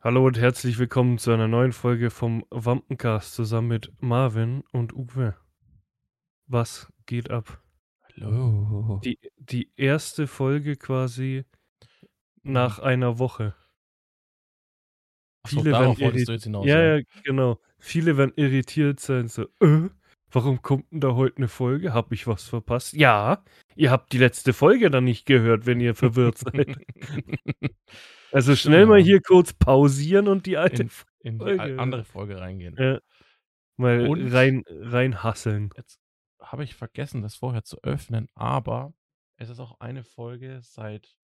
Hallo und herzlich willkommen zu einer neuen Folge vom Wampencast zusammen mit Marvin und Uwe. Was geht ab? Hallo. Die, die erste Folge quasi nach einer Woche. Ach so, Viele darauf werden wolltest du irri- jetzt hinaus. Ja, ja, genau. Viele werden irritiert sein, so, äh, warum kommt denn da heute eine Folge? Hab ich was verpasst? Ja, ihr habt die letzte Folge dann nicht gehört, wenn ihr verwirrt seid. Also schnell mal ja. hier kurz pausieren und die alte in, in die Folge. al- andere Folge reingehen. Ja. Mal Und- rein, rein hasseln. Jetzt habe ich vergessen, das vorher zu öffnen, aber es ist auch eine Folge seit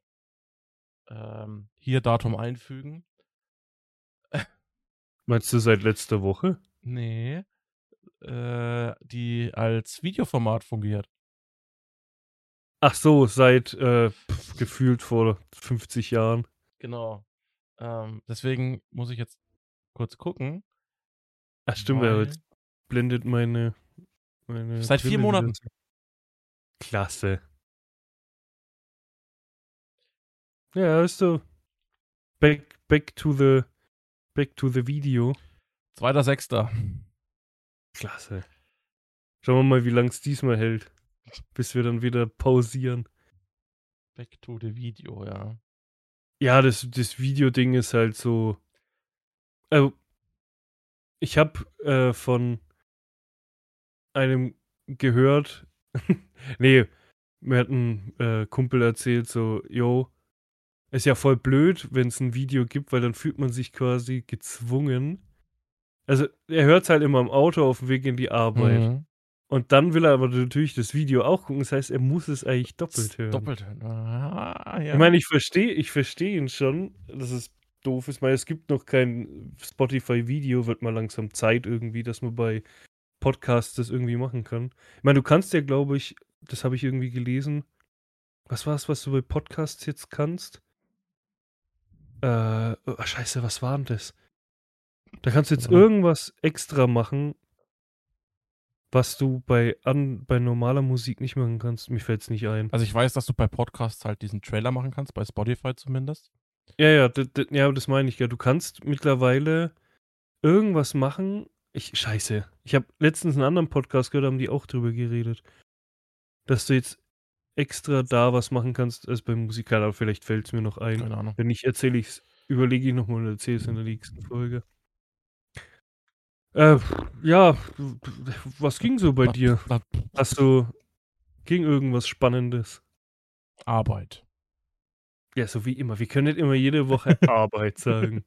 ähm, hier Datum einfügen. Meinst du seit letzter Woche? Nee. Äh, die als Videoformat fungiert. Ach so, seit äh, pf, gefühlt vor 50 Jahren. Genau. Ähm, deswegen muss ich jetzt kurz gucken. Ach stimmt, weil- jetzt blendet meine. meine Seit vier Monaten. Klasse. Ja, ist so. Back, back to the. Back to the Video. 2.6. Klasse. Schauen wir mal, wie lang es diesmal hält. Bis wir dann wieder pausieren. Back to the Video, ja. Ja, das, das Videoding ist halt so. Also, ich habe äh, von einem gehört, nee, mir hat ein äh, Kumpel erzählt, so, yo, ist ja voll blöd, wenn es ein Video gibt, weil dann fühlt man sich quasi gezwungen. Also, er hört es halt immer im Auto auf dem Weg in die Arbeit. Mhm. Und dann will er aber natürlich das Video auch gucken. Das heißt, er muss es eigentlich doppelt hören. Doppelt hören. Ah, ja. Ich meine, ich verstehe ich versteh ihn schon, dass es doof ist. Ich meine, es gibt noch kein Spotify-Video, wird mal langsam Zeit irgendwie, dass man bei Podcasts das irgendwie machen kann. Ich meine, du kannst ja, glaube ich, das habe ich irgendwie gelesen. Was war es, was du bei Podcasts jetzt kannst? Äh, oh, scheiße, was war denn das? Da kannst du jetzt irgendwas extra machen, was du bei, an, bei normaler Musik nicht machen kannst. Mir fällt es nicht ein. Also ich weiß, dass du bei Podcasts halt diesen Trailer machen kannst, bei Spotify zumindest. Ja, ja, ja, das meine ich ja. Du kannst mittlerweile irgendwas machen. Ich, scheiße. Ich habe letztens einen anderen Podcast gehört, haben die auch drüber geredet. Dass du jetzt extra da was machen kannst als beim Musikal, aber vielleicht fällt es mir noch ein. Keine Ahnung. Wenn nicht, erzähle ich es, überlege ich nochmal und erzähle es in der nächsten Folge. Äh, ja, was ging so bei dir? Hast du, ging irgendwas Spannendes? Arbeit. Ja, so wie immer. Wir können nicht immer jede Woche Arbeit sagen.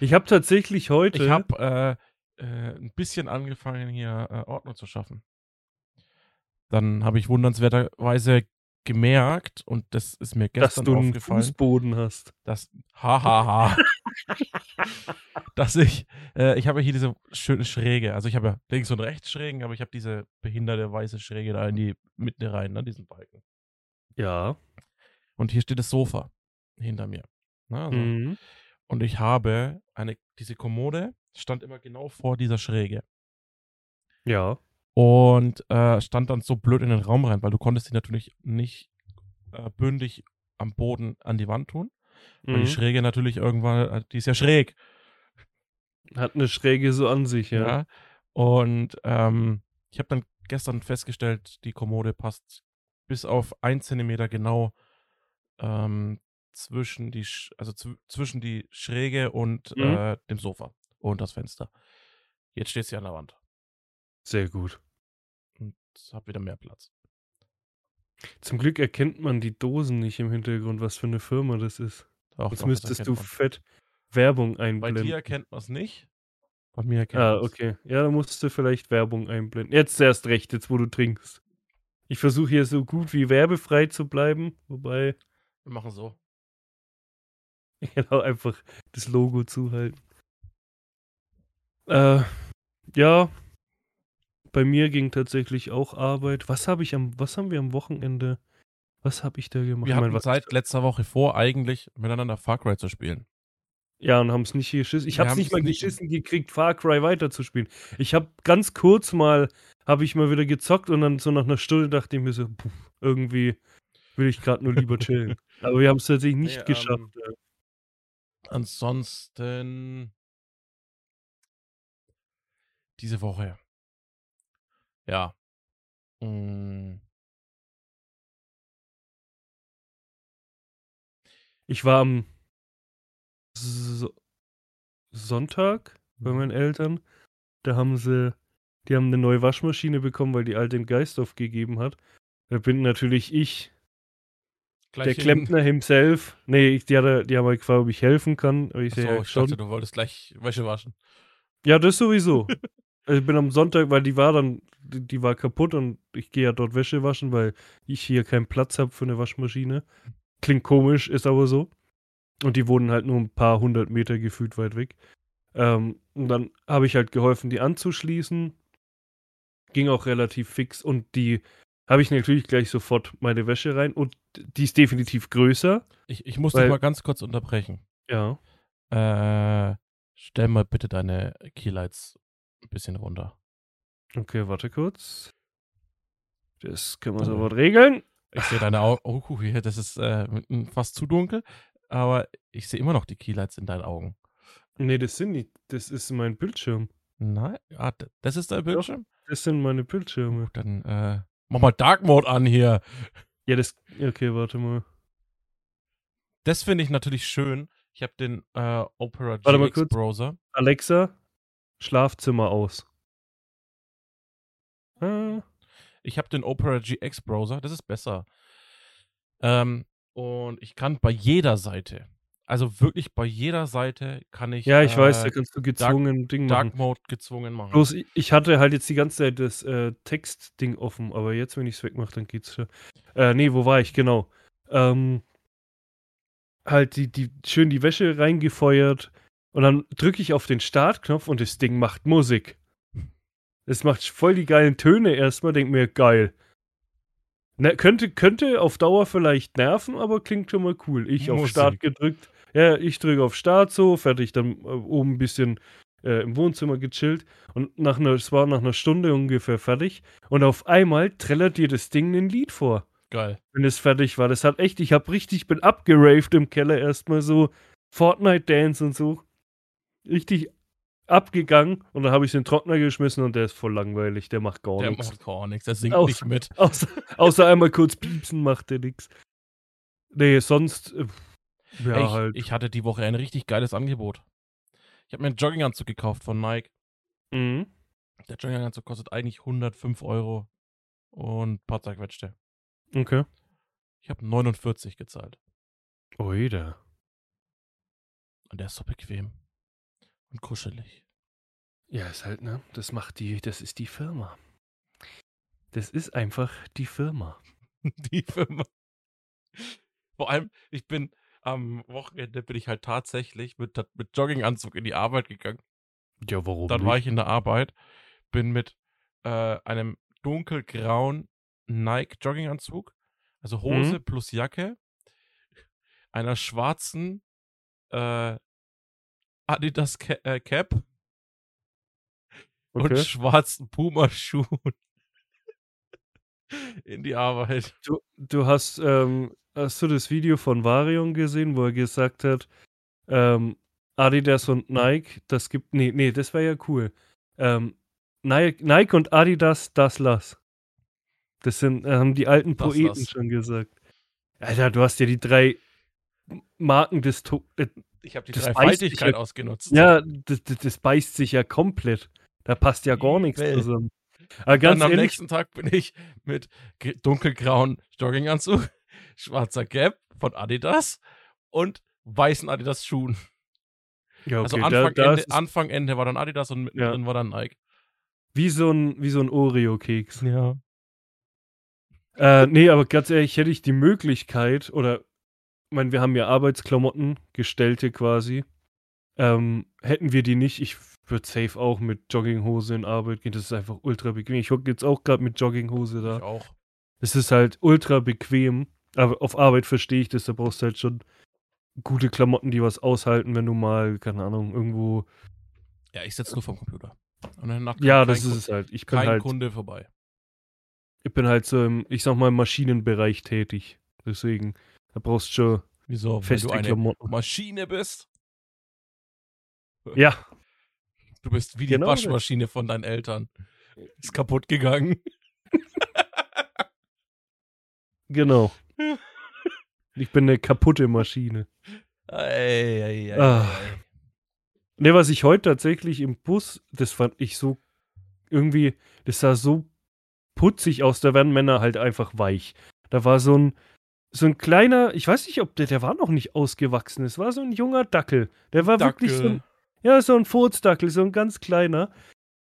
Ich habe tatsächlich heute. Ich habe äh, äh, ein bisschen angefangen, hier äh, Ordnung zu schaffen. Dann habe ich wundernswerterweise gemerkt, und das ist mir dass gestern du einen aufgefallen, Fußboden hast. dass, hahaha, dass ich, äh, ich habe hier diese schöne Schräge, also ich habe ja links und rechts Schrägen, aber ich habe diese behinderte weiße Schräge da in die Mitte rein, ne, diesen Balken. Ja. Und hier steht das Sofa hinter mir. Ne, also, Mhm. Und ich habe eine, diese Kommode stand immer genau vor dieser Schräge. Ja. Und äh, stand dann so blöd in den Raum rein, weil du konntest sie natürlich nicht äh, bündig am Boden an die Wand tun. Weil Mhm. die Schräge natürlich irgendwann, äh, die ist ja schräg. Hat eine Schräge so an sich, ja. Ja. Und ähm, ich habe dann gestern festgestellt, die Kommode passt bis auf ein Zentimeter genau ähm, zwischen die, also zw zwischen die Schräge und Mhm. äh, dem Sofa und das Fenster. Jetzt steht sie an der Wand Sehr gut. Habe wieder mehr Platz. Zum Glück erkennt man die Dosen nicht im Hintergrund, was für eine Firma das ist. Doch, Jetzt doch, müsstest du man. fett Werbung Bei einblenden. dir erkennt man es nicht. Bei mir erkennt ah, man's. okay. Ja, da musst du vielleicht Werbung einblenden. Jetzt erst recht, jetzt wo du trinkst. Ich versuche hier so gut wie werbefrei zu bleiben, wobei, Wir machen so. genau, einfach das Logo zuhalten. Äh, ja, bei mir ging tatsächlich auch Arbeit. Was habe ich am, was haben wir am Wochenende? Was habe ich da gemacht? Wir Ich mein, hatten was- seit letzter Woche vor, eigentlich miteinander Far Cry zu spielen. Ja, und haben es nicht geschissen. Ich habe es nicht mal nicht- geschissen gekriegt, Far Cry weiterzuspielen. Ich habe ganz kurz mal, habe ich mal wieder gezockt und dann so nach einer Stunde dachte ich mir so, puh, irgendwie will ich gerade nur lieber chillen. Aber wir haben es tatsächlich nicht Nee, geschafft. ähm, Ansonsten diese Woche. Ja. Mm, Ich war am so Sonntag bei Mhm. meinen Eltern. Da haben sie die haben 'ne neue Waschmaschine bekommen, weil die alte den Geist aufgegeben hat. Da bin natürlich ich der gleich in Klempner himself. Ne, ich die hat er die haben halt gefragt, ob ich helfen kann. Aber ich so: Achso, „Ja, ich dachte, schon.“ du wolltest gleich Wäsche waschen. Ja, das sowieso. Also, ich bin am Sonntag weil die war dann d die war kaputt und ich gehe ja dort Wäsche waschen, weil ich hier keinen Platz habe für 'ne Waschmaschine. Klingt komisch, ist aber so. Und die wohnen halt nur 'n paar 100 Meter gefühlt weit weg. Ähm, und dann habe ich halt geholfen, die anzuschließen. Ging auch relativ fix und die habe ich natürlich gleich sofort meine Wäsche rein und die ist definitiv größer. Ich ich muss dich Weil mal ganz kurz unterbrechen. Ja. Äh, stell mal bitte deine Keylights 'n bisschen runter. Okay, warte kurz. Das können wir Oh. sofort regeln. Ich sehe deine Au oh, hier, das ist, äh, fast zu dunkel, aber ich sehe immer noch die Keylights in deinen Augen. Ne, das sind nicht das ist mein Bildschirm. Nein? Ah, das ist dein. Bildschirm? Das sind meine Bildschirme. Dann, äh, mach mal Dark Mode an hier. Ja, das okay, warte mal. Das finde ich natürlich schön. Ich habe den, äh, Opera Warte mal GX kurz. Browser. Alexa, Schlafzimmer aus. Ah. Ich habe den Opera GX Browser, das ist besser. Ähm, und ich kann bei jeder Seite, also wirklich bei jeder Seite kann ich, Ja, ich weiß, da äh, kannst du Dark gezwungen Ding machen. Dark Mode gezwungen machen. Bloß ich hatte halt jetzt die ganze Zeit das, äh, Textding offen, aber jetzt, wenn ich's wegmache, dann geht's schon. Äh, ne, wo war ich? Genau. Ähm halt die die schön die Wäsche reingefeuert und dann drücke ich auf den Startknopf und das Ding macht Musik. Es macht voll die geilen Töne erst mal, denke mir: „Geil.“ Ne, könnte könnte auf Dauer vielleicht nerven, aber klingt schon mal cool. Ich auf Start Musik. gedrückt. Ja, ich drücke auf Start so, fertig, dann, äh, oben 'n bisschen, äh, im Wohnzimmer gechillt und nach 'ner es war nach 'ner Stunde ungefähr fertig und auf einmal trällert dir das Ding 'nen Lied vor, Geil. wenn es fertig war. Das hat echt ich habe richtig bin abgeraved im Keller erst mal so Fortnite Dance und so. Richtig abgegangen und dann habe ich's in den Trockner geschmissen und der ist voll langweilig, der macht gar Der nix. macht gar nix, der singt Außer nicht mit. außer außer einmal kurz piepsen macht der nix. Ne, sonst, äh, ja, ich halt. ich hatte die Woche ein richtig geiles Angebot. Ich habe mir 'n Jogginganzug gekauft von Nike. Mhm. Der Jogginganzug kostet eigentlich 105 € und paar zerquetschte. Okay. Ich habe 49 gezahlt. Ui da. Und der ist so bequem und kuschelig. Ja, ist halt, ne? Das macht die das ist die Firma. Das ist einfach die Firma. Die Firma. Vor allem, ich bin am Wochenende bin ich halt tatsächlich mit mit Jogginganzug in die Arbeit gegangen. Ja, warum Dann war nicht? ich in der Arbeit, bin mit, äh, einem dunkelgrauen Nike Jogginganzug, also Hose Mhm. plus Jacke, einer schwarzen, äh, Adidas Ca äh, Cap und Okay. schwarzen Puma-Schuhen in die Arbeit. Du du hast, ähm hast du das Video von Varion gesehen, wo er gesagt hat, ähm, Adidas und Nike, das gibt ne, ne, das wäre ja cool. Ähm, Ni Nike und Adidas, das lass. Das sind äh, haben die alten Das Poeten lass. schon gesagt. Alter, du hast ja die 3 M Marken des to äh, Ich habe die das Dreifaltigkeit ja ausgenutzt. Ja, das das beißt sich ja komplett. Da passt ja gar nix Übel. zusammen. Aber ganz Dann am ehrlich nächsten Tag bin ich mit dunkelgrauen Jogginganzug, schwarzer Cap von Adidas und weißen Adidas Schuhen. ja, Also okay, da Anfang, da Ende, Anfang, Ende war dann Adidas und mittendrin war dann Nike. wie so 'n wie so 'n Oreo-Keks. Ja. Äh, ne, aber ganz ehrlich, hätte ich die Möglichkeit oder ich meine, wir haben ja Arbeitsklamotten, gestellte quasi. Ähm, hätten wir die nicht, ich würde safe auch mit Jogginghose in Arbeit gehen. Das ist einfach ultra bequem. Ich hocke jetzt auch grad mit Jogginghose Ich da. auch. Es ist halt ultra bequem, aber auf Arbeit verstehe ich das, da brauchst du halt schon gute Klamotten, die was aushalten, wenn du mal, keine Ahnung, irgendwo Ja, ich sitze nur vorm Computer. Und kommt Ja, das ist es halt. Ich bin kein halt Kunde vorbei. ich bin halt so im, ich sage mal, im Maschinenbereich tätig. Deswegen, da brauchst schon Wieso? Weil du feste eine Klamotten. Maschine bist? Ja. Du bist wie die Genau das. Waschmaschine von deinen Eltern. Ist kaputt gegangen. Genau. Ich bin eine kaputte Maschine. Ei, ei, ei, Ah. Ne, was ich heute tatsächlich im Bus, das fand ich so irgendwie, das sah so putzig aus, da werden Männer halt einfach weich. Da war so ein, so ein kleiner, ich weiß nicht, ob der, der war noch nicht ausgewachsen, es war so ein junger Dackel. Der war wirklich so ein, ja, so ein Furzdackel, so ein ganz kleiner.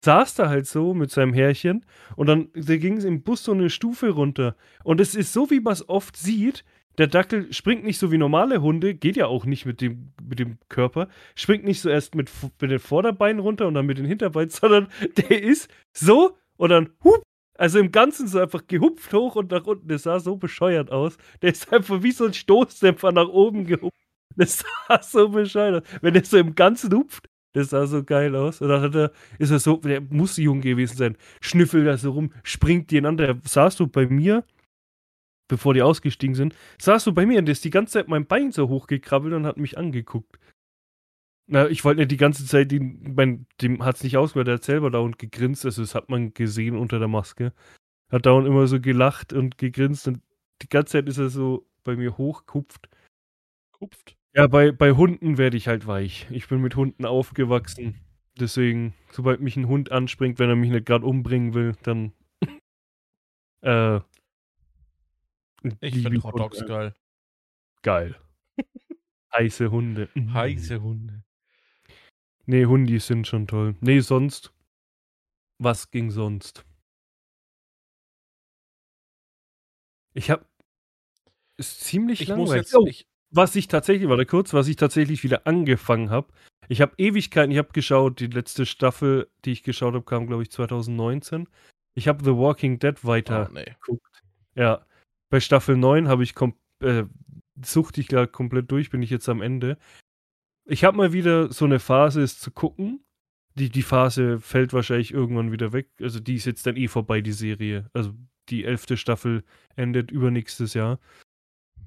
Saß da halt so mit seinem Härchen und dann da ging es im Bus so eine Stufe runter. Und es ist so, wie man es oft sieht, der Dackel springt nicht so wie normale Hunde, geht ja auch nicht mit dem, mit dem Körper, springt nicht so erst mit, mit den Vorderbeinen runter und dann mit den Hinterbeinen, sondern der ist so und dann hup, also im Ganzen so einfach gehupft hoch und nach unten. Das sah so bescheuert aus. Der ist einfach wie so ein Stoßdämpfer nach oben gehupft. Das sah so bescheuert aus. Wenn der so im Ganzen hupft, das sah so geil aus. Und dann hat er, ist er so, der muss jung gewesen sein, schnüffelt da so rum, springt die einander. Der saß so bei mir, bevor die ausgestiegen sind, saß so bei mir und der ist die ganze Zeit mein Bein so hochgekrabbelt und hat mich angeguckt. Na, ich wollte nicht die ganze Zeit, den, mein, dem hat es nicht ausgehört, der hat selber dauernd gegrinst, also das hat man gesehen unter der Maske. Hat dauernd immer so gelacht und gegrinst und die ganze Zeit ist er so bei mir hochgekupft. Kupft. Ja, bei, bei Hunden werde ich halt weich. Ich bin mit Hunden aufgewachsen. Deswegen, sobald mich ein Hund anspringt, wenn er mich nicht gerade umbringen will, dann. äh. Ich finde Hot Hunde. Dogs geil. Geil. Heiße Hunde. Mhm. Heiße Hunde. Nee, Hundis sind schon toll. Nee, sonst. Was ging sonst? Ich hab. Ist ziemlich Ich langweilig. jetzt. Oh, Ich, was ich tatsächlich, warte kurz, was ich tatsächlich wieder angefangen habe. Ich habe Ewigkeiten, ich habe geschaut, die letzte Staffel, die ich geschaut habe, kam, glaube ich, 2019. Ich habe The Walking Dead weiter oh, nee. geguckt. Ja, bei Staffel 9 habe ich kom äh, sucht ich gerade komplett durch, bin ich jetzt am Ende. Ich habe mal wieder so eine Phase, es zu gucken. Die, die Phase fällt wahrscheinlich irgendwann wieder weg. Also die ist jetzt dann eh vorbei, die Serie. Also die elfte Staffel endet übernächstes Jahr.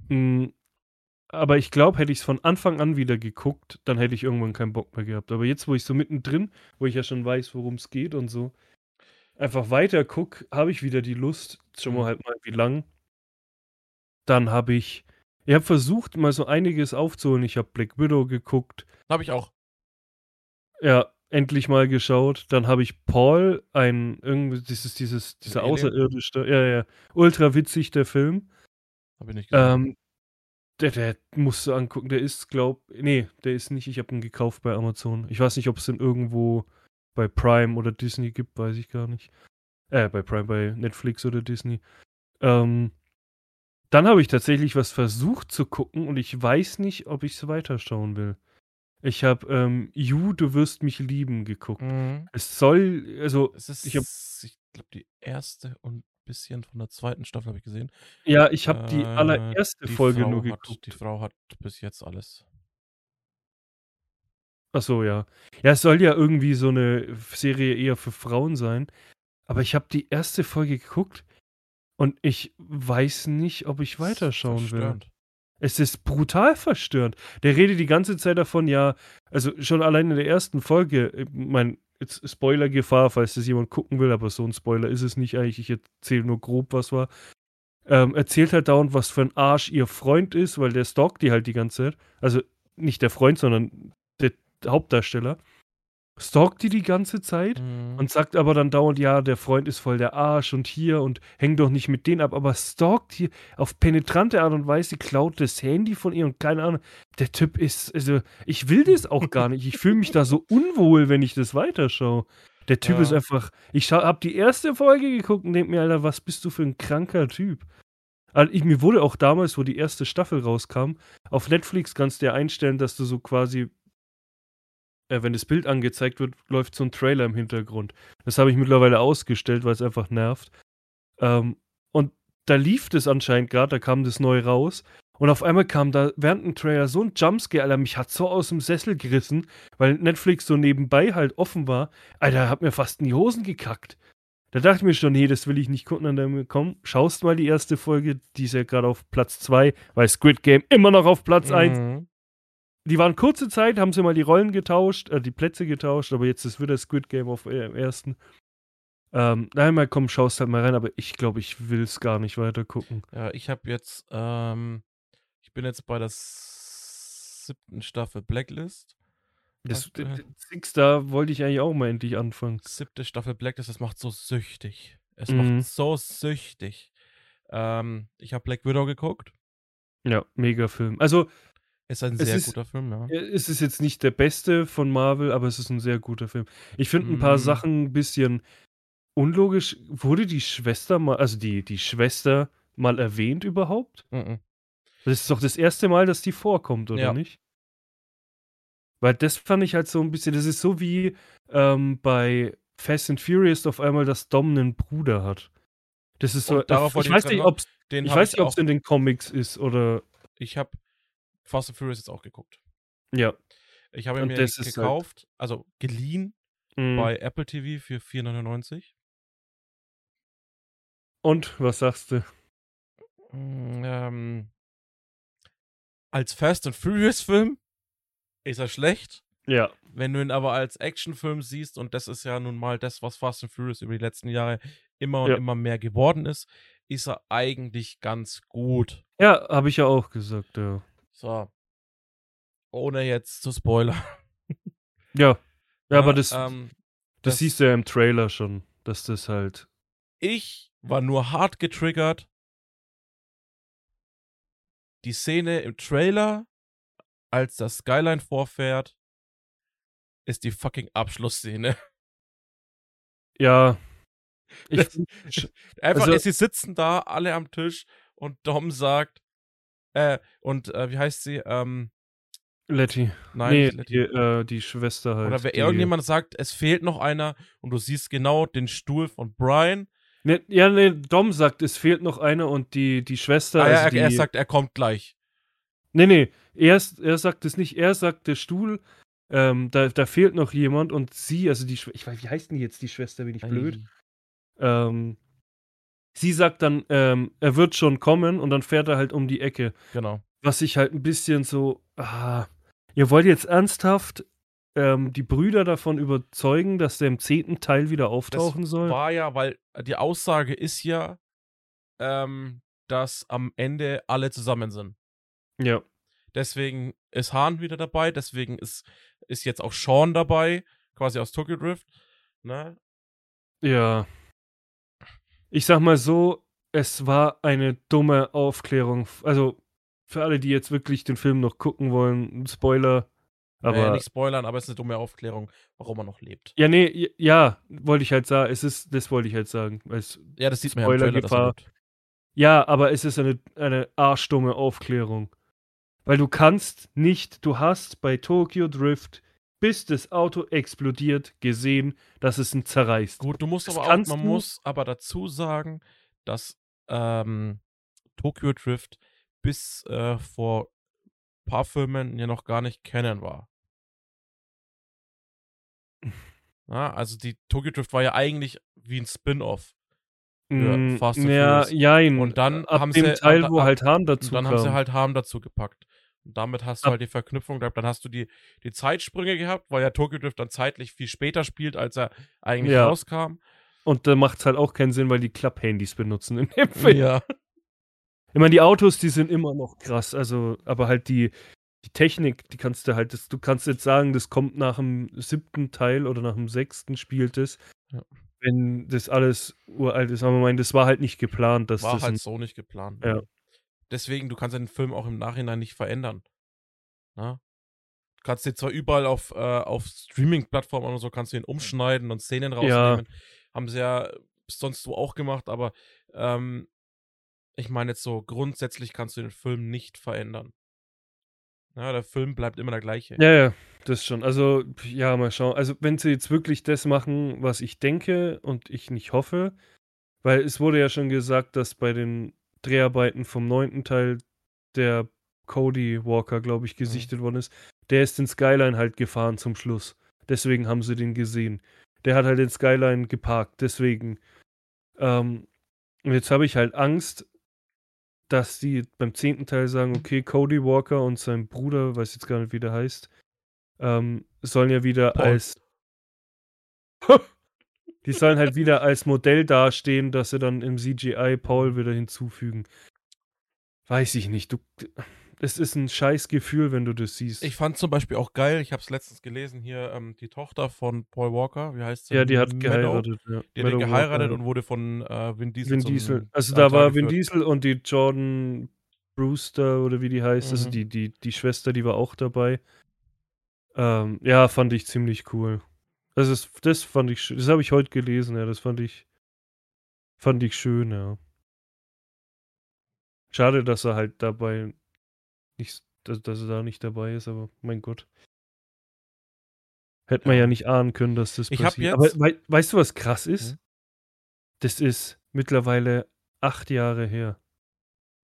Mm, aber ich glaube, hätte ich es von Anfang an wieder geguckt, dann hätte ich irgendwann keinen Bock mehr gehabt. Aber jetzt, wo ich so mittendrin, wo ich ja schon weiß, worum es geht und so, einfach weiter guck, habe ich wieder die Lust. Schon mal Mhm. halt mal, wie lang. Dann habe ich, ich habe versucht, mal so einiges aufzuholen. Ich habe Black Widow geguckt. Habe ich auch. Ja, endlich mal geschaut. Dann habe ich Paul, ein irgendwie dieses, dieses, dieser? Außerirdische, ja, ja, ultra witzig, der Film. Habe ich nicht gesehen. Ähm, der, der musst du angucken, der ist, glaub, nee, der ist nicht, ich habe ihn gekauft bei Amazon. Ich weiß nicht, ob es den irgendwo bei Prime oder Disney gibt, weiß ich gar nicht. Äh, bei Prime, bei Netflix oder Disney. Ähm, dann habe ich tatsächlich was versucht zu gucken und ich weiß nicht, ob ich es weiterschauen will. Ich habe ähm, You, du wirst mich lieben geguckt. Mhm. Es soll, also, Es ist, ich ich glaube, die erste und ein bisschen von der zweiten Staffel habe ich gesehen. ja, ich habe die Äh, allererste die Folge Frau nur hat, geguckt. Die Frau hat bis jetzt alles. Ach so, ja. Ja, es soll ja irgendwie so eine Serie eher für Frauen sein. Aber ich habe die erste Folge geguckt und ich weiß nicht, ob ich weiterschauen will. Es ist brutal verstörend. Der redet die ganze Zeit davon, ja, also schon allein in der ersten Folge, ich mein, jetzt Spoiler-Gefahr, falls das jemand gucken will, aber so ein Spoiler ist es nicht eigentlich. Ich erzähle nur grob, was war. Ähm, erzählt halt dauernd, was für ein Arsch ihr Freund ist, weil der stalkt die halt die ganze Zeit. Also nicht der Freund, sondern der Hauptdarsteller. Stalkt die die ganze Zeit Mhm. und sagt aber dann dauernd, ja, der Freund ist voll der Arsch und hier und häng doch nicht mit denen ab, aber stalkt hier auf penetrante Art und Weise, klaut das Handy von ihr und keine Ahnung. Der Typ ist, also, ich will das auch gar nicht. Ich fühle mich da so unwohl, wenn ich das weiterschaue. Der Typ Ja. ist einfach, ich schau, hab die erste Folge geguckt und denk mir, Alter, was bist du für ein kranker Typ? Also ich, mir wurde auch damals, wo die erste Staffel rauskam, auf Netflix kannst du ja einstellen, dass du so quasi, äh, wenn das Bild angezeigt wird, läuft so ein Trailer im Hintergrund. Das habe ich mittlerweile ausgestellt, weil es einfach nervt. Ähm, und da lief das anscheinend gerade, da kam das neu raus. Und auf einmal kam da während dem Trailer so ein Jumpscare, Alter, mich hat so aus dem Sessel gerissen, weil Netflix so nebenbei halt offen war. Alter, hat mir fast in die Hosen gekackt. Da dachte ich mir schon, nee, das will ich nicht gucken. Und dann komm, schaust mal die erste Folge, die ist ja gerade auf Platz 2, weil Squid Game immer noch auf Platz 1. Mhm. Die waren kurze Zeit, haben sie mal die Rollen getauscht, äh, die Plätze getauscht, aber jetzt ist wieder Squid Game auf äh, ersten. Ähm, nein, mal komm, schaust halt mal rein, aber ich glaube, ich will es gar nicht weiter gucken. Ja, ich habe jetzt, ähm, ich bin jetzt bei der siebten Staffel Blacklist. Das Aktuell. Six, da wollte ich eigentlich auch mal endlich anfangen. Siebte Staffel Blacklist, das macht so süchtig. Es Mhm. macht so süchtig. Ähm, ich habe Black Widow geguckt. Ja, mega Film. Also, Ist ein Es sehr ist- guter Film, ja. es ist jetzt nicht der beste von Marvel, aber es ist ein sehr guter Film. Ich finde ein paar Mm. Sachen ein bisschen unlogisch. Wurde die Schwester mal, also die, die Schwester mal erwähnt überhaupt? Mhm. Das ist doch das erste Mal, dass die vorkommt, oder Ja. nicht? Weil das fand ich halt so ein bisschen, das ist so wie ähm, bei Fast and Furious auf einmal, dass Dom einen Bruder hat. Das ist so, ich ich weiß nicht, ob es in den Comics ist oder, ich habe Fast and Furious jetzt auch geguckt. ja. Ich habe mir halt- gekauft, also geliehen Mhm. bei Apple TV für 4,99. Und, was sagst du? Mm, Ähm, als Fast and Furious Film ist er schlecht. Ja, Wenn du ihn aber als Actionfilm siehst, und das ist ja nun mal das, was Fast and Furious über die letzten Jahre immer und Ja. immer mehr geworden ist, ist er eigentlich ganz gut. ja, habe ich ja auch gesagt, ja. So. Ohne jetzt zu spoilern. Ja, ja, aber das, ähm, das das- siehst du ja im Trailer schon, dass das halt, ich war nur hart getriggert. Die Szene im Trailer, als das Skyline vorfährt, ist die fucking Abschlussszene. ja. Ich, Das- Einfach, Also- sie sitzen da, alle am Tisch und Dom sagt, äh, und äh, wie heißt sie? Ähm, Letty. nein, nee, Letty. die, äh, die Schwester halt. Oder wer irgendjemand sagt, es fehlt noch einer und du siehst genau den Stuhl von Brian. Ne, ja, nee, Dom sagt, es fehlt noch einer und die, die Schwester. Ah, also er, die, er sagt, er kommt gleich. Nee, nee, er, er sagt es nicht. Er sagt, der Stuhl, ähm, da, da fehlt noch jemand und sie, also die Schwester, ich weiß, wie heißt denn jetzt die Schwester, bin ich blöd? Ähm, sie sagt dann, ähm, er wird schon kommen und dann fährt er halt um die Ecke. Genau. Was ich halt ein bisschen so, ah, ihr wollt jetzt ernsthaft ähm, die Brüder davon überzeugen, dass der im zehnten Teil wieder auftauchen soll? War ja, weil die Aussage ist ja, ähm, dass am Ende alle zusammen sind. Ja. Deswegen ist Hahn wieder dabei, deswegen ist, ist jetzt auch Sean dabei, quasi aus Tokyo Drift. Ne? Ja. Ich sag mal so, es war eine dumme Aufklärung. Also für alle, die jetzt wirklich den Film noch gucken wollen, Spoiler. Aber äh, nicht spoilern, aber es ist eine dumme Aufklärung, warum er noch lebt. ja, nee, ja, wollte ich halt sagen. Es ist, das wollte ich halt sagen. Es, Ja, das sieht man ja im Trailer, er lebt. ja, aber es ist eine, eine arschdumme Aufklärung. Weil du kannst nicht, du hast bei Tokyo Drift, bis das Auto explodiert, gesehen, dass es ihn zerreißt. Gut, du musst Das aber auch, man muss aber dazu sagen, dass ähm, Tokyo Drift bis äh, vor paar Filmen ja noch gar nicht kennen war. Ja, also die Tokyo Drift war ja eigentlich wie ein Spin-off. Mm, Fast and ja, Furious. jein. Und dann ab haben dem sie- Teil, und wo halt Hahn dazu dann kam. haben sie halt Harm dazu gepackt. Und damit hast du Ab- halt die Verknüpfung gehabt. Dann hast du die, die Zeitsprünge gehabt, weil ja Tokyo Drift dann zeitlich viel später spielt, als er eigentlich Ja. rauskam. Und da macht es halt auch keinen Sinn, weil die Klapphandys benutzen in dem Film. Ja. Ich meine, die Autos, die sind immer noch krass. Also, aber halt die, die Technik, die kannst du halt, das, du kannst jetzt sagen, das kommt nach dem siebten Teil oder nach dem sechsten spielt es. Ja. Wenn das alles uralt ist. Aber ich meine, das war halt nicht geplant, dass War das halt so nicht geplant. Ja. Ne? Deswegen, du kannst den Film auch im Nachhinein nicht verändern. Na? Du kannst den zwar überall auf, äh, auf Streaming-Plattformen oder so, kannst du ihn umschneiden und Szenen rausnehmen. Haben sie ja sonst so auch gemacht, aber ähm, ich meine jetzt so, grundsätzlich kannst du den Film nicht verändern. Ja, der Film bleibt immer der gleiche. Ja, ja, das schon. Also, ja, mal schauen. Also, wenn sie jetzt wirklich das machen, was ich denke und ich nicht hoffe, weil es wurde ja schon gesagt, dass bei den Dreharbeiten vom neunten Teil der Cody Walker, glaube ich, gesichtet worden ist. Der ist den Skyline halt gefahren zum Schluss. Deswegen haben sie den gesehen. Der hat halt den Skyline geparkt. Deswegen. Ähm, und jetzt habe ich halt Angst, dass die beim zehnten Teil sagen, okay, Cody Walker und sein Bruder, weiß jetzt gar nicht, wie der heißt, ähm, sollen ja wieder Paul. als die sollen halt wieder als Modell dastehen, dass sie dann im CGI Paul wieder hinzufügen. Weiß ich nicht. Du, es ist ein scheiß Gefühl, wenn du das siehst. Ich fand zum Beispiel auch geil, ich habe es letztens gelesen hier, ähm, die Tochter von Paul Walker, wie heißt sie? ja, die hat Meadow. geheiratet. Ja. Die hat geheiratet Walker. und wurde von äh, Vin Diesel Vin Diesel. Also da war Vin. Diesel und die Jordan Brewster oder wie die heißt, also Mhm. die, die, die Schwester, die war auch dabei. Ähm, ja, fand ich ziemlich cool. Das ist, das fand ich schön. Das habe ich heute gelesen, ja. Das fand ich, fand ich schön, ja. Schade, dass er halt dabei nicht, dass, dass er da nicht dabei ist, aber mein Gott. Hätte man Ja. ja nicht ahnen können, dass das Ich passiert. aber wei weißt du, was krass ist? Hm? Das ist mittlerweile acht Jahre her.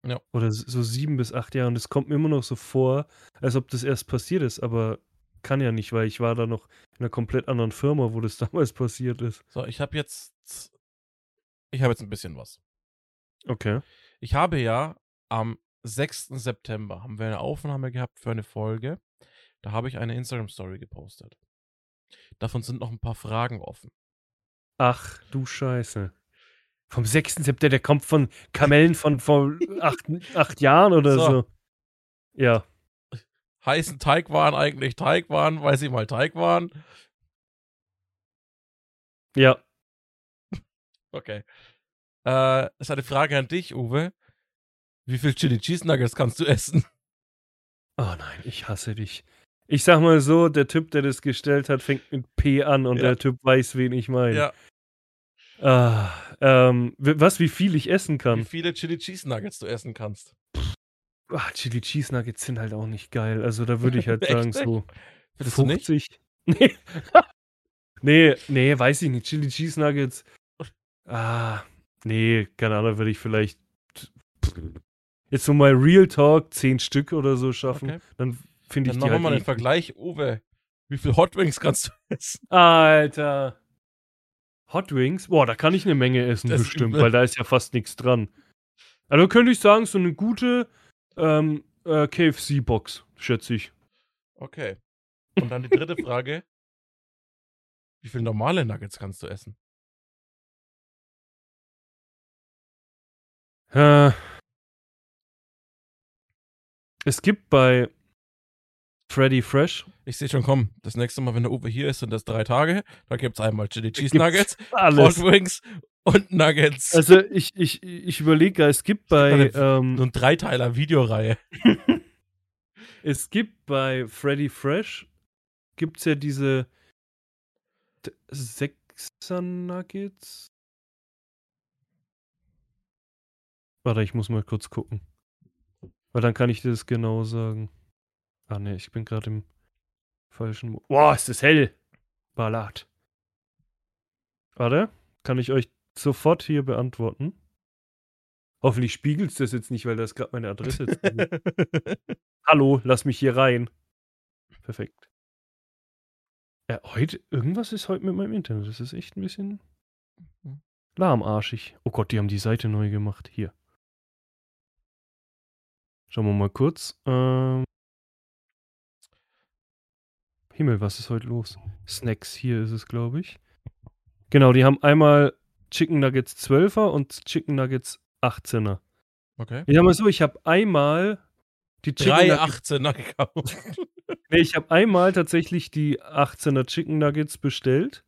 Ja. Oder so sieben bis acht Jahre. Und es kommt mir immer noch so vor, als ob das erst passiert ist, aber kann ja nicht, weil ich war da noch in einer komplett anderen Firma, wo das damals passiert ist. So, ich habe jetzt. Ich habe jetzt ein bisschen was. Okay. Ich habe ja am 6. September haben wir eine Aufnahme gehabt für eine Folge. Da habe ich eine Instagram-Story gepostet. Davon sind noch ein paar Fragen offen. Ach, du Scheiße. Vom 6. September, der kommt von Kamellen von vor acht, acht Jahren oder So. so. Ja. Heißen Teigwaren eigentlich Teigwaren, weil sie mal Teig waren? Ja. Okay. Äh, es ist eine Frage an dich, Uwe. Wie viel Chili Cheese Nuggets kannst du essen? Oh nein, ich hasse dich. Ich sag mal so, der Typ, der das gestellt hat, fängt mit P an und Ja. der Typ weiß, wen ich meine. Ja. Ah, ähm, was, wie viel ich essen Wie kann? viele Chili Cheese Nuggets du essen kannst? Ah, Chili Cheese Nuggets sind halt auch nicht geil. Also da würde ich halt sagen, so Findest du nicht? 50. Nee. nee, nee, weiß ich nicht. Chili Cheese Nuggets. Ah, nee, keine Ahnung, würde ich vielleicht jetzt so mal Real Talk 10 Stück oder so schaffen. Okay. Dann finde ich Dann die machen wir halt mal den eklig. Vergleich, Uwe. Wie viel Hot Wings kannst du essen? Alter. Hot Wings? Boah, da kann ich eine Menge essen, Das bestimmt, weil da ist ja fast nichts dran. Also könnte ich sagen, so eine gute ähm, äh, KFC-Box, schätze ich. Okay. Und dann die dritte Frage. Wie viel normale Nuggets kannst du essen? Äh, es gibt bei Freddy Fresh Ich sehe schon, komm, das nächste Mal, wenn der Uwe hier ist, sind das drei Tage. Da gibt es einmal Chili Cheese Nuggets. Hot Wings und Nuggets. Also ich, ich, ich überlege, es gibt bei So eine ähm, Dreiteiler Videoreihe. es gibt bei Freddy Fresh gibt's ja diese Sechser Nuggets. Warte, ich muss mal kurz gucken. Weil dann kann ich dir das genau sagen. Ah ne, ich bin gerade im falschen. Boah, ist das hell. Ballad. Warte, kann ich euch sofort hier beantworten? Hoffentlich spiegelt das jetzt nicht, weil da ist gerade meine Adresse. drin. Hallo, lass mich hier rein. Perfekt. Ja, heute, irgendwas ist heute mit meinem Internet. Das ist echt ein bisschen lahmarschig. Oh Gott, die haben die Seite neu gemacht. Hier. Schauen wir mal kurz. Ähm, Himmel, was ist heute los? Snacks, hier ist es, glaube ich. Genau, die haben einmal Chicken Nuggets 12er und Chicken Nuggets 18er. okay. Ich sag mal so, ich habe einmal die Chicken Drei Nuggets 18er gekauft. Nee, ich habe einmal tatsächlich die 18er Chicken Nuggets bestellt.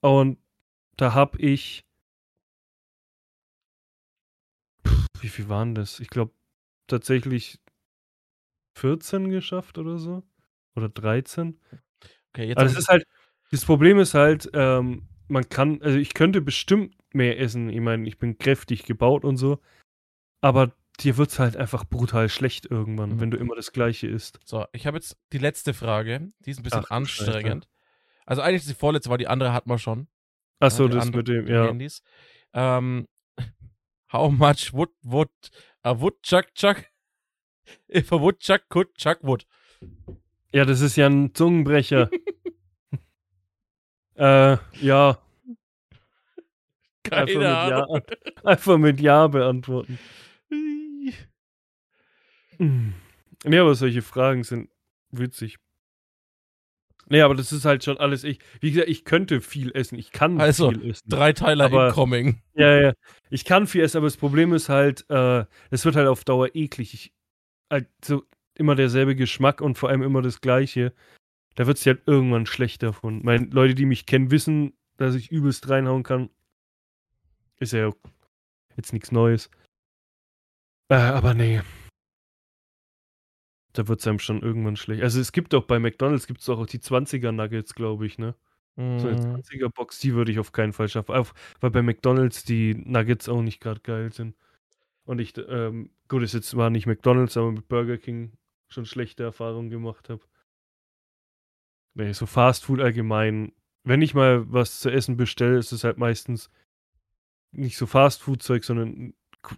Und da habe ich. Pff, Wie viel waren das? Ich glaube tatsächlich 14 geschafft oder so. Oder 13. Okay, jetzt das ich- ist halt. Das Problem ist halt, ähm, man kann, also ich könnte bestimmt mehr essen. Ich meine, ich bin kräftig gebaut und so. Aber dir wird es halt einfach brutal schlecht irgendwann, Mhm. wenn du immer das Gleiche isst. So, ich habe jetzt die letzte Frage. Die ist ein bisschen Ach anstrengend. Also eigentlich ist die vorletzte, weil die andere hat man schon. Achso, die das andere- mit dem, ja. Handys. Ähm, how much would, would, a woodchuck chuck, if a woodchuck could chuck wood? Ja, das ist ja ein Zungenbrecher. äh, ja, Keine Einfach mit Ahnung. Ja. einfach mit Ja beantworten. Nee, aber solche Fragen sind witzig. Nee, aber das ist halt schon alles ich. Wie gesagt, ich könnte viel essen. Ich kann Also, viel essen. Drei Teiler Aber- incoming. Ja, ja. Ich kann viel essen, aber das Problem ist halt, äh, es wird halt auf Dauer eklig. Ich, halt so immer derselbe Geschmack und vor allem immer das Gleiche. Da wird es halt irgendwann schlecht davon. Meine Leute, die mich kennen, wissen, dass ich übelst reinhauen kann. Ist ja jetzt nichts Neues. Äh, aber nee. Da wird es einem schon irgendwann schlecht. Also es gibt auch bei McDonalds gibt es auch die 20er Nuggets, glaube ich, ne? So eine Mhm. 20er Box, die würde ich auf keinen Fall schaffen. Auch weil bei McDonalds die Nuggets auch nicht gerade geil sind. Und ich, ähm, gut, es jetzt war nicht McDonalds, aber mit Burger King schon schlechte Erfahrungen gemacht habe. Nee, so Fast Food allgemein. Wenn ich mal was zu essen bestelle, ist es halt meistens nicht so Fast Food Zeug, sondern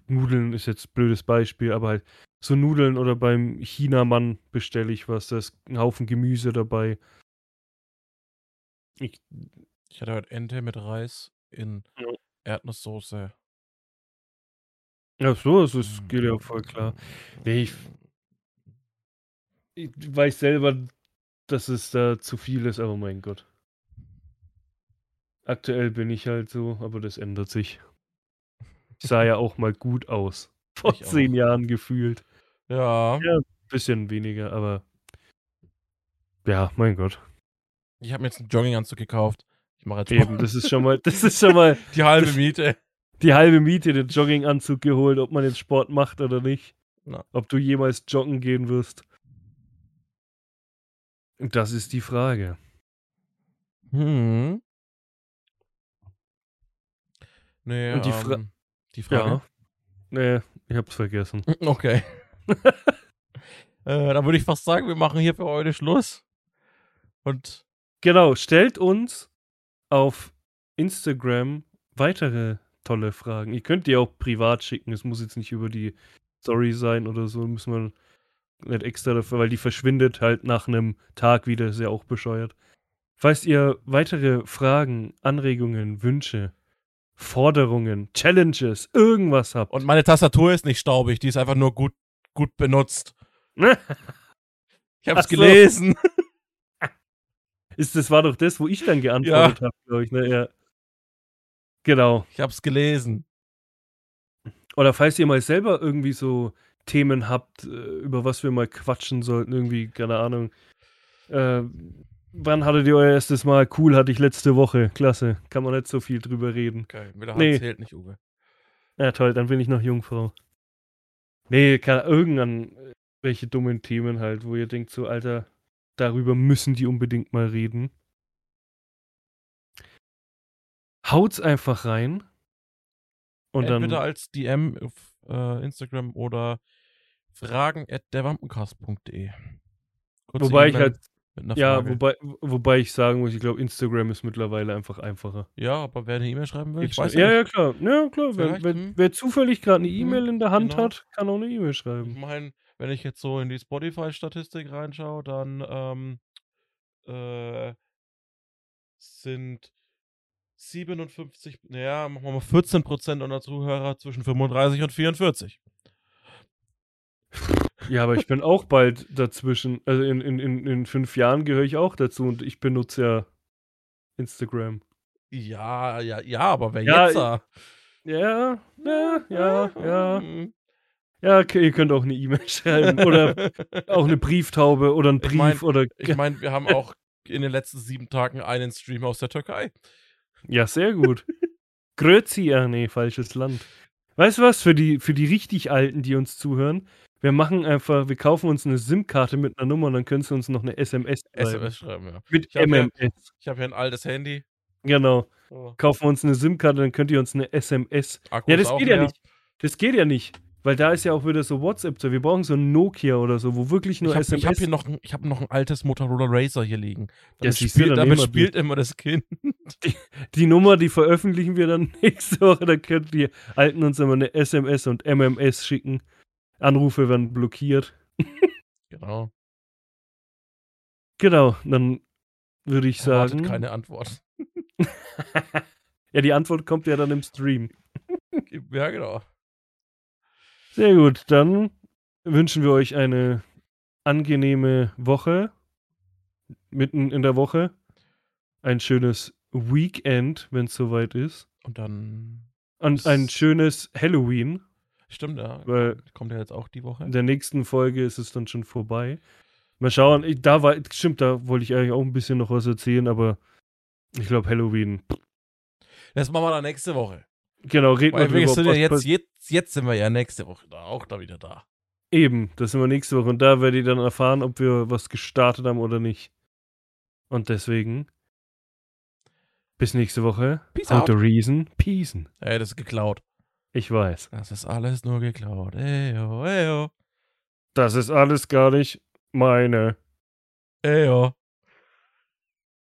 Nudeln ist jetzt ein blödes Beispiel, aber halt so Nudeln oder beim Chinamann bestelle ich was, da ist ein Haufen Gemüse dabei. Ich, Ich hatte heute Ente mit Reis in Ja. Erdnusssoße. ja, so, es geht ja voll klar. Nee, ich, ich weiß selber, dass es da zu viel ist, aber mein Gott. Aktuell bin ich halt so, aber das ändert sich. Ich sah ja auch mal gut aus. Vor Ich zehn auch. Jahren gefühlt. Ja. Ja. Bisschen weniger, aber ja, mein Gott. Ich habe mir jetzt einen Jogginganzug gekauft. Ich mache jetzt Eben, das ist schon mal, das ist schon mal die halbe das- Miete. die halbe Miete, den Jogginganzug geholt, ob man den Sport macht oder nicht. Na. Ob du jemals joggen gehen wirst. Das ist die Frage. Hm. Nee, Und die Fra- ähm, die Frage. Ja. Nee, ich hab's vergessen. Okay. äh, dann würde ich fast sagen, wir machen hier für heute Schluss. Und Genau, stellt uns auf Instagram weitere tolle Fragen. Ihr könnt die auch privat schicken. Es muss jetzt nicht über die Story sein oder so. Müssen wir nicht extra dafür, weil die verschwindet halt nach einem Tag wieder. Ist ja auch bescheuert. Falls ihr weitere Fragen, Anregungen, Wünsche, Forderungen, Challenges, irgendwas habt. Und meine Tastatur ist nicht staubig, die ist einfach nur gut, gut benutzt. Ich hab's Ach so. gelesen. ist, das war doch das, wo ich dann geantwortet habe, glaube ich. Ne? Ja. Genau. Ich hab's gelesen. Oder falls ihr mal selber irgendwie so Themen habt, äh, über was wir mal quatschen sollten, irgendwie, keine Ahnung. Äh, wann hattet ihr euer erstes Mal? Cool hatte ich letzte Woche. Klasse. Kann man nicht so viel drüber reden. Okay, mit der Hand Nee. zählt nicht, Uwe. Ja, toll, dann bin ich noch Jungfrau. Nee, kann, irgendwann äh, welche dummen Themen halt, wo ihr denkt, so, Alter, darüber müssen die unbedingt mal reden. Haut's einfach rein. Und Entweder dann. als DM auf äh, Instagram oder fragen at derwampencast.de. Kurze Wobei ich halt Ja, Frage. wobei, wobei ich sagen muss, ich glaube, Instagram ist mittlerweile einfach einfacher. Ja, aber wer eine E-Mail schreiben will, ich weiß ja, ja klar. Ja, klar. Wer, wer, hm. wer zufällig gerade eine Hm, E-Mail in der Hand genau. hat, kann auch eine E-Mail Ich schreiben. meine, wenn ich jetzt so in die Spotify-Statistik reinschaue, dann ähm, äh, sind 57, naja, machen wir mal 14% unserer Zuhörer zwischen 35 und 44. Ja, aber ich bin auch bald dazwischen. Also in, in, in, in fünf Jahren gehöre ich auch dazu und ich benutze ja Instagram. Ja, ja, ja, aber wer Ja, jetzt? da? Ja, ja, ja, ja. Hm. Ja, okay, ihr könnt auch eine E-Mail schreiben oder auch eine Brieftaube oder einen Ich Brief mein- oder. Ich meine, wir haben auch in den letzten sieben Tagen einen Stream aus der Türkei. Ja, sehr gut. Grözi, ah nee, falsches Land. Weißt du was, für die, für die richtig Alten, die uns zuhören, wir machen einfach, wir kaufen uns eine SIM-Karte mit einer Nummer und dann können sie uns noch eine SMS schreiben. SMS schreiben, ja. Mit Ich hab ja- MMS. Ich habe hier ein altes Handy. Genau. So. Kaufen wir uns eine SIM-Karte, dann könnt ihr uns eine SMS. Akku Ja, das geht ja leer. nicht. Das geht ja nicht. Weil da ist ja auch wieder so WhatsApp. So. Wir brauchen so ein Nokia oder so, wo wirklich nur Ich habe SMS. hab hier noch ein, ich hab noch ein altes Motorola Razer hier liegen. Ja, Damit, du, spielt, damit die. spielt immer das Kind. die Nummer, die veröffentlichen wir dann nächste Woche. Dann könnt die Alten uns immer eine SMS und MMS schicken. Anrufe werden blockiert. Genau. Genau, dann würde ich Erwartet sagen. keine Antwort. ja, die Antwort kommt ja dann im Stream. Ja, genau. Sehr gut, dann wünschen wir euch eine angenehme Woche. Mitten in der Woche. Ein schönes Weekend, wenn es soweit ist. Und dann. Und ein schönes Halloween. Stimmt, ja. Weil Kommt ja jetzt auch die Woche. in der nächsten Folge ist es dann schon vorbei. Mal schauen, ich, da war, stimmt, da wollte ich eigentlich auch ein bisschen noch was erzählen, aber ich glaube Halloween. Das machen wir dann nächste Woche. Genau, reden wir drüber. sind ja jetzt, jetzt, jetzt sind wir ja nächste Woche da, auch da wieder da. Eben, das sind wir nächste Woche und da werdet ihr dann erfahren, ob wir was gestartet haben oder nicht. Und deswegen bis nächste Woche. Peace Out out. the reason. Peace. Ey, das ist geklaut. Ich weiß. Das ist alles nur geklaut. Eyo, eyo, Das ist alles gar nicht meine. eyo.